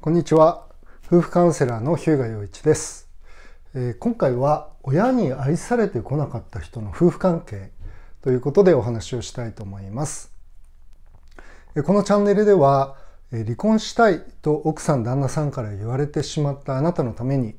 こんにちは。夫婦カウンセラーの日向洋一です、えー、今回は親に愛されてこなかった人の夫婦関係ということでお話をしたいと思います。このチャンネルでは離婚したいと奥さん旦那さんから言われてしまったあなたのために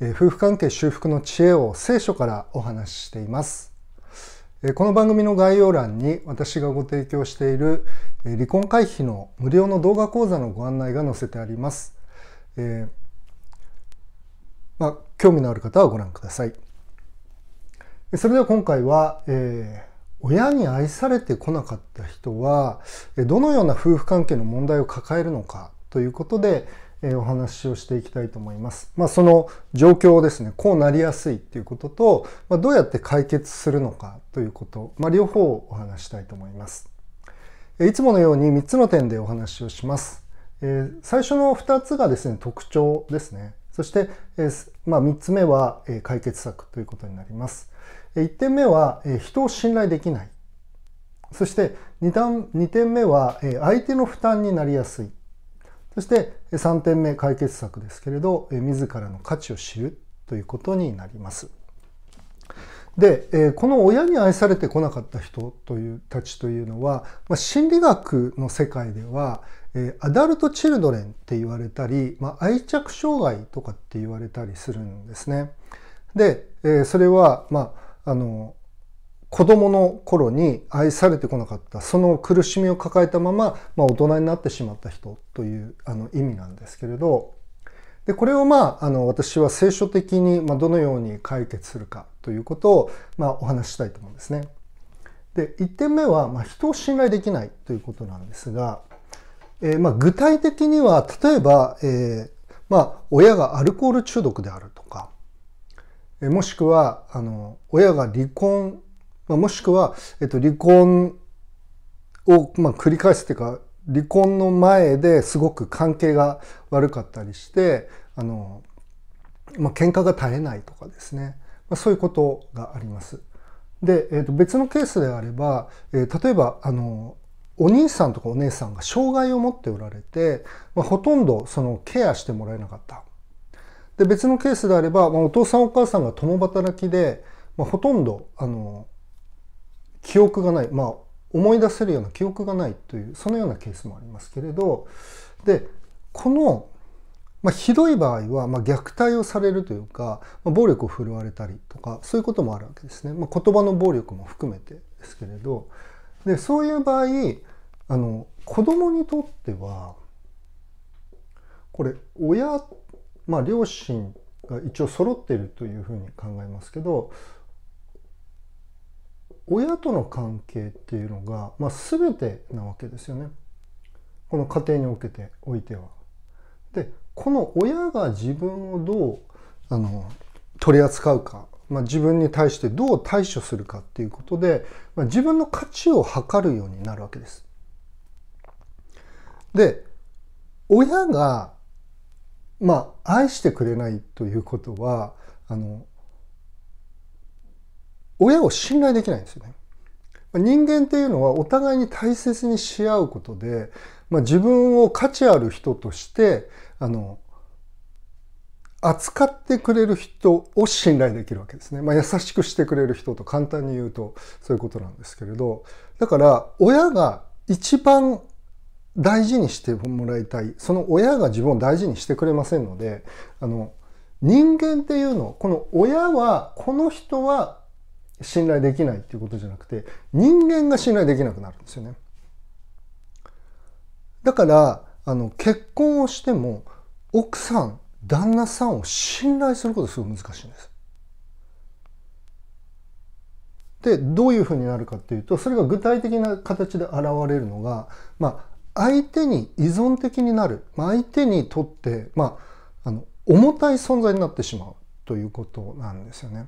夫婦関係修復の知恵を聖書からお話ししています。この番組の概要欄に私がご提供している離婚回避の無料の動画講座のご案内が載せてあります。えー、まあ、興味のある方はご覧ください。それでは今回は、えー、親に愛されてこなかった人はどのような夫婦関係の問題を抱えるのかということで、えお話をしていきたいと思います。まあ、その状況をですね、こうなりやすいっていうことと、まあ、どうやって解決するのかということ、まあ、両方お話したいと思います。いつものように3つの点でお話をします。え最初の2つがですね、特徴ですね。そして、えまあ、3つ目は、え解決策ということになります。1点目は、え人を信頼できない。そして 2, 段2点目は、え相手の負担になりやすい。そして3点目解決策ですけれど自らの価値を知るということになります。でこの親に愛されてこなかった人というたちというのは心理学の世界ではアダルト・チルドレンって言われたり、愛着障害とかって言われたりするんですね。でそれは、まあ、あの子供の頃に愛されてこなかったその苦しみを抱えたまま、まあ、大人になってしまった人というあの意味なんですけれどでこれをまああの私は聖書的にまどのように解決するかということをまお話ししたいと思うんですね。で1点目はま人を信頼できないということなんですが、えー、ま具体的には例えば、えー、ま親がアルコール中毒であるとかもしくはあの親が離婚まあ、もしくは、えっと、離婚を、まあ、繰り返すっていうか離婚の前ですごく関係が悪かったりしてあの、まあ喧嘩が絶えないとかですね、まあ、そういうことがあります。で、えー、と別のケースであれば、えー、例えばあのお兄さんとかお姉さんが障害を持っておられて、まあ、ほとんどそのケアしてもらえなかった。で別のケースであれば、まあ、お父さんお母さんが共働きで、まあ、ほとんどあの記憶がない、まあ、思い出せるような記憶がないというそのようなケースもありますけれどでこの、まあ、ひどい場合は、まあ、虐待をされるというか、まあ、暴力を振るわれたりとかそういうこともあるわけですね、まあ、言葉の暴力も含めてですけれどでそういう場合あの子供にとってはこれ親まあ両親が一応揃っているというふうに考えますけど親との関係っていうのが、まあ、全てなわけですよねこの家庭におけておいては。でこの親が自分をどうあの取り扱うか、まあ、自分に対してどう対処するかっていうことで、まあ、自分の価値を測るようになるわけです。で親がまあ愛してくれないということはあの親を信頼できないんですよね。人間っていうのはお互いに大切にし合うことで、まあ、自分を価値ある人としてあの扱ってくれる人を信頼できるわけですね。まあ、優しくしてくれる人と簡単に言うとそういうことなんですけれどだから親が一番大事にしてもらいたいその親が自分を大事にしてくれませんのであの人間っていうのこの親はこの人は信頼できないっていうことじゃなくて人間が信頼できなくなるんですよね。だからあの結婚をしても奥さん旦那さんを信頼することすごく難しいんです。でどういうふうになるかっていうとそれが具体的な形で現れるのが、まあ、相手に依存的になる、まあ、相手にとって、まあ、あの重たい存在になってしまうということなんですよね。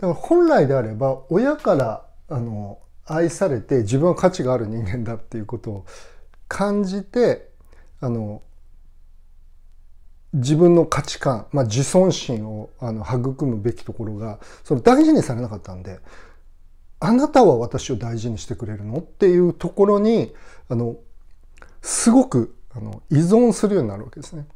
だから本来であれば親からあの愛されて自分は価値がある人間だっていうことを感じてあの自分の価値観、まあ、自尊心をあの育むべきところがその大事にされなかったんであなたは私を大事にしてくれるのっていうところにあのすごくあの依存するようになるわけですね。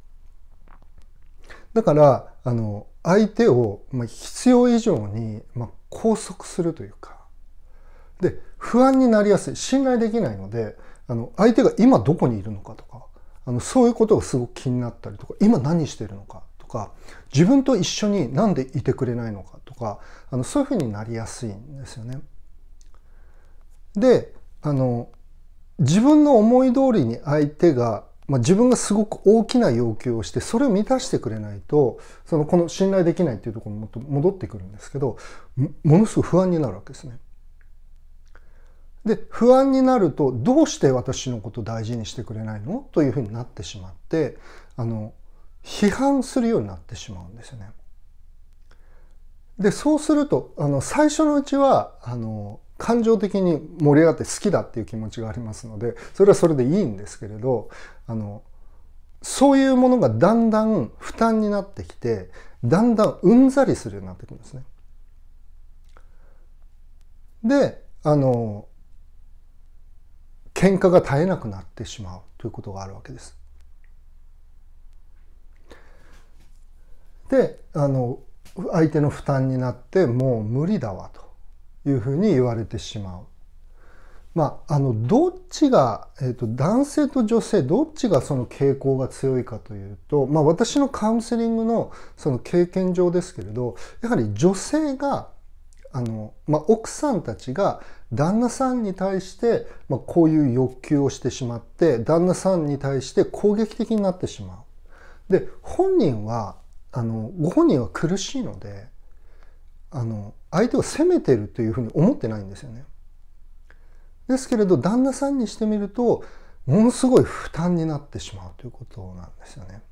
だからあの相手を、まあ、必要以上に、まあ、拘束するというかで不安になりやすい信頼できないのであの相手が今どこにいるのかとかあのそういうことがすごく気になったりとか今何してるのかとか自分と一緒に何でいてくれないのかとかあのそういうふうになりやすいんですよね。であの自分の思い通りに相手が、まあ、自分がすごく大きな要求をしてそれを満たしてくれないとそのこの信頼できないっていうところに戻ってくるんですけどものすごく不安になるわけですね。で不安になるとどうして私のこと大事にしてくれないの？というふうになってしまってあの批判するようになってしまうんですよね。でそうするとあの最初のうちはあの感情的に盛り上がって好きだっていう気持ちがありますのでそれはそれでいいんですけれどあのそういうものがだんだん負担になってきてだんだんうんざりするようになってくるんですね。であの喧嘩が絶えなくなってしまうということがあるわけです。であの相手の負担になってもう無理だわというふうに言われてしまう。まあ、あのどっちが、えーと、男性と女性どっちがその傾向が強いかというと、まあ、私のカウンセリングのその経験上ですけれどやはり女性があの、まあ、奥さんたちが旦那さんに対して、まあ、こういう欲求をしてしまって旦那さんに対して攻撃的になってしまう。で本人はあのご本人は苦しいのであの相手を責めてるというふうに思ってないんですよね。ですけれど旦那さんにしてみるとものすごい負担になってしまうということなんですよね。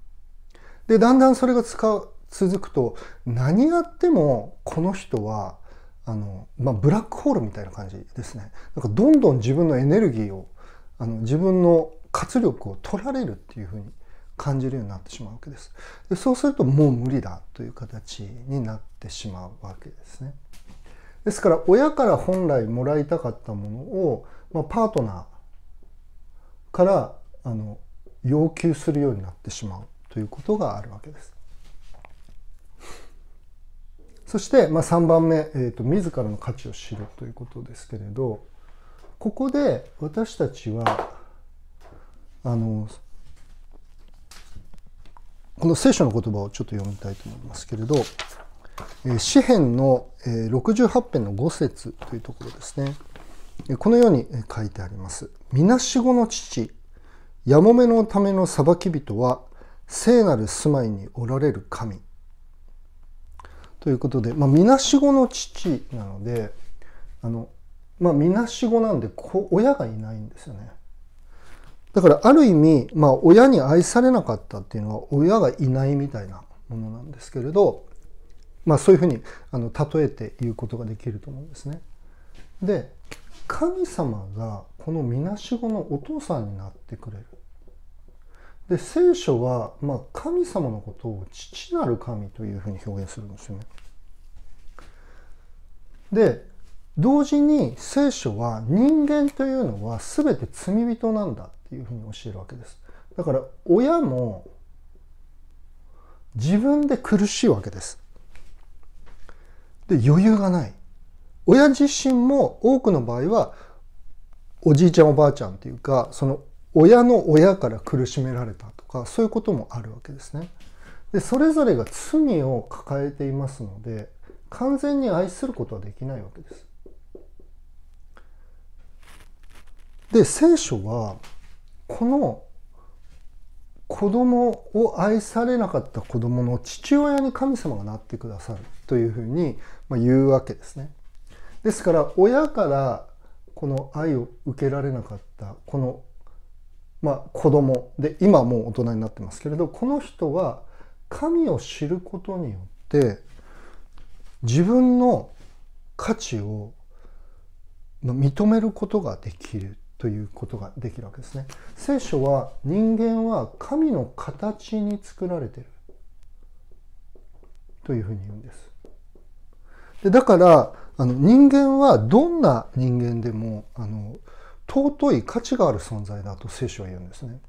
でだんだんそれが使う続くと何やってもこの人はあの、まあ、ブラックホールみたいな感じですね。なんかどんどん自分のエネルギーをあの自分の活力を取られるっていうふうに感じるようになってしまうわけです。でそうするともう無理だという形になってしまうわけですね。ですから親から本来もらいたかったものを、まあ、パートナーからあの要求するようになってしまうということがあるわけです。そして、まあ、3番目、えーと、自らの価値を知るということですけれどここで私たちはあのこの聖書の言葉をちょっと読みたいと思いますけれど詩篇の68編の5節というところですね。このように書いてあります「みなしごの父やもめのための裁き人は聖なる住まいにおられる神」ということで、まあ、みなしごの父なので、あの、まあ、みなしごなんで、親がいないんですよね。だから、ある意味、まあ、親に愛されなかったっていうのは、親がいないみたいなものなんですけれど、まあ、そういうふうに、あの、例えて言うことができると思うんですね。で、神様が、このみなしごのお父さんになってくれる。で聖書は、まあ、神様のことを父なる神というふうに表現するんですよね。で同時に聖書は人間というのは全て罪人なんだっていうふうに教えるわけです。だから親も自分で苦しいわけです。で余裕がない。親自身も多くの場合はおじいちゃんおばあちゃんっていうかその親の親から苦しめられたとかそういうこともあるわけですね。でそれぞれが罪を抱えていますので完全に愛することはできないわけです。で聖書はこの子供を愛されなかった子供の父親に神様がなってくださるというふうに言うわけですね。ですから親からこの愛を受けられなかったこのまあ、子供で今もう大人になってますけれどこの人は神を知ることによって自分の価値を認めることができるということができるわけですね。聖書は人間は神の形に作られているというふうに言うんです。でだからあの人間はどんな人間でもあの尊い価値がある存在だと聖書は言うんですね。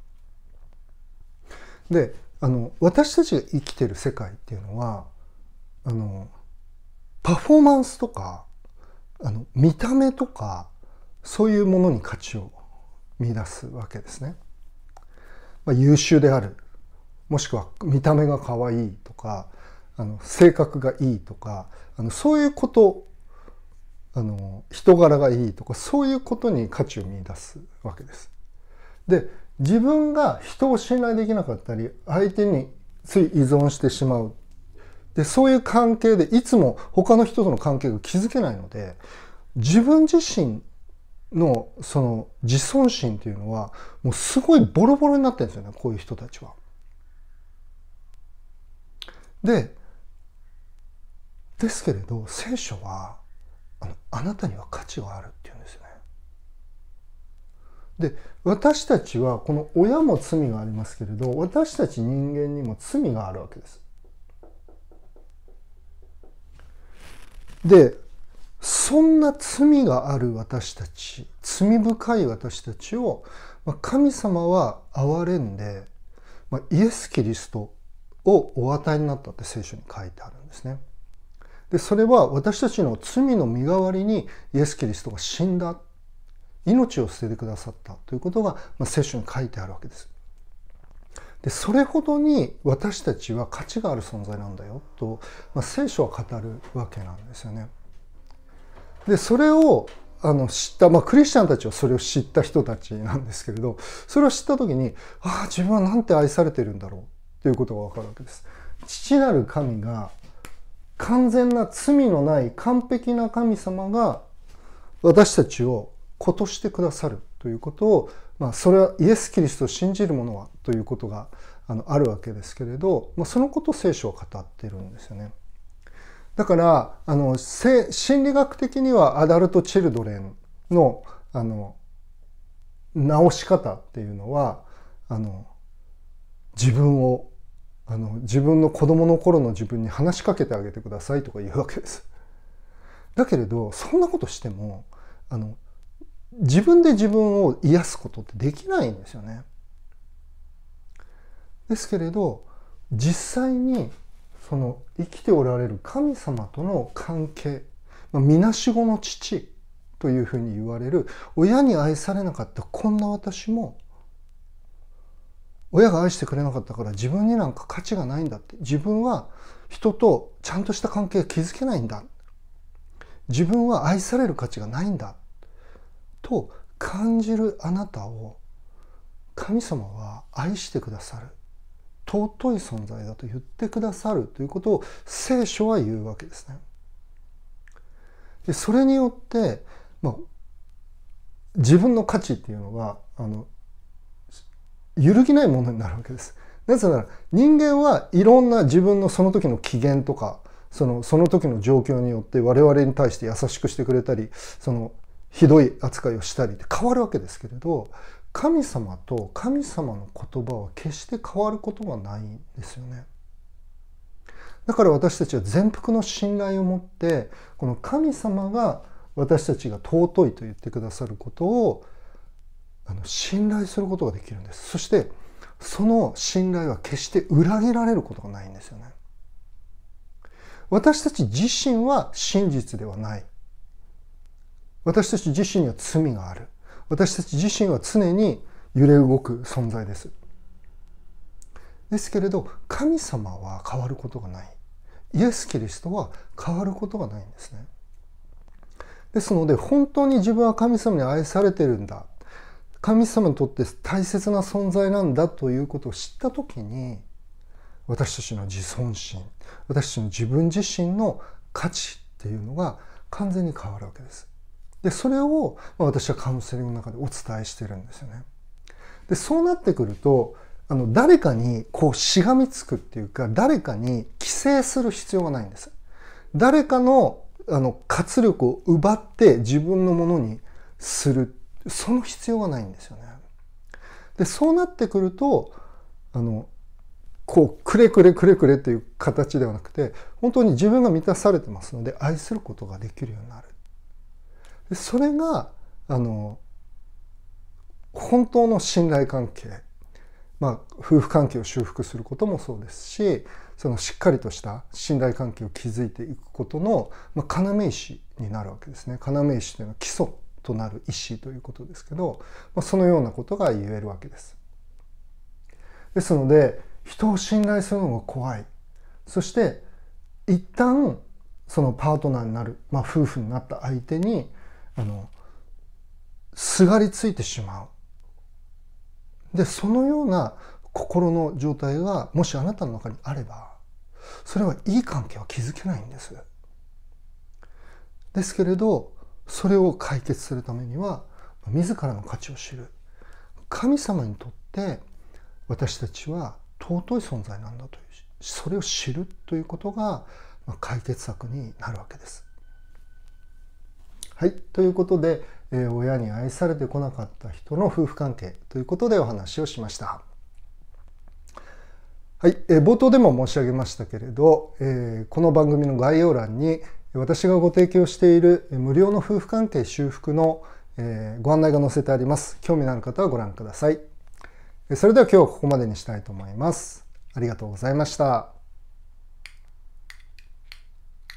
であの私たちが生きてる世界っていうのはあのパフォーマンスとかあの見た目とかそういうものに価値を見出すわけですね。まあ、優秀であるもしくは見た目が可愛いとかあの性格がいいとかあのそういうことあの人柄がいいとかそういうことに価値を見出すわけです。で自分が人を信頼できなかったり相手につい依存してしまうでそういう関係でいつも他の人との関係が築けないので自分自身のその自尊心っていうのはもうすごいボロボロになってるんですよねこういう人たちは。でですけれど聖書はあのあなたには価値があるっていうんですよね。で私たちはこの親も罪がありますけれど私たち人間にも罪があるわけです。でそんな罪がある私たち罪深い私たちを神様は憐れんでイエス・キリストをお与えになったって聖書に書いてあるんですね。でそれは私たちの罪の身代わりにイエス・キリストが死んだ命を捨ててくださったということが、聖書に書いてあるわけです。でそれほどに私たちは価値がある存在なんだよと、まあ、聖書は語るわけなんですよね。でそれをあの知った、まあ、クリスチャンたちはそれを知った人たちなんですけれどそれを知った時にああ自分はなんて愛されてるんだろうということが分かるわけです。父なる神が完全な罪のない完璧な神様が私たちを子としてくださるということを、まあ、それはイエス・キリストを信じる者はということがあのあるわけですけれど、まあ、そのことを聖書は語っているんですよね。だからあの心理学的にはアダルト・チルドレンのあの直し方っていうのはあの自分をあの自分の子供の頃の自分に話しかけてあげてくださいとか言うわけです。だけれどそんなことしてもあの自分で自分を癒すことってできないんですよね。ですけれど実際にその生きておられる神様との関係、みなしごの父というふうに言われる親に愛されなかったこんな私も親が愛してくれなかったから自分になんか価値がないんだって自分は人とちゃんとした関係が築けないんだ自分は愛される価値がないんだと感じるあなたを神様は愛してくださる。尊い存在だと言ってくださるということを聖書は言うわけですね。でそれによって、まあ、自分の価値っていうのがあの揺るぎないものになるわけです。なぜなら人間はいろんな自分のその時の機嫌とかそのその時の状況によって我々に対して優しくしてくれたりそのひどい扱いをしたりって変わるわけですけれど神様と神様の言葉は決して変わることがないんですよね。だから私たちは全幅の信頼を持ってこの神様が私たちが尊いと言ってくださることをあの信頼することができるんです。そしてその信頼は決して裏切られることがないんですよね。私たち自身は真実ではない。私たち自身には罪がある。私たち自身は常に揺れ動く存在です。ですけれど神様は変わることがない。イエス・キリストは変わることがないんですね。ですので本当に自分は神様に愛されてるんだ。神様にとって大切な存在なんだということを知った時に私たちの自尊心私たちの自分自身の価値っていうのが完全に変わるわけです。でそれを私はカウンセリングの中でお伝えしてるんですよね。でそうなってくるとあの誰かにこうしがみつくっていうか誰かに規制する必要がないんです。誰かのあの活力を奪って自分のものにするその必要がないんですよね。でそうなってくるとあのこうくれくれくれくれっていう形ではなくて本当に自分が満たされてますので愛することができるようになる。それがあの本当の信頼関係まあ、夫婦関係を修復することもそうですしそのしっかりとした信頼関係を築いていくことの、まあ、要石になるわけですね要石というのは基礎となる石ということですけど、まあ、そのようなことが言えるわけです。ですので人を信頼するのが怖いそして一旦そのパートナーになる、まあ、夫婦になった相手にあのすがりついてしまう。でそのような心の状態がもしあなたの中にあればそれはいい関係は築けないんです。ですけれどそれを解決するためには自らの価値を知る。神様にとって私たちは尊い存在なんだというそれを知るということが解決策になるわけです。はいということで、えー、親に愛されてこなかった人の夫婦関係ということでお話をしました。はい、えー、冒頭でも申し上げましたけれど、えー、この番組の概要欄に私がご提供している無料の夫婦関係修復の、えー、ご案内が載せてあります。興味のある方はご覧ください。それでは今日はここまでにしたいと思います。ありがとうございました。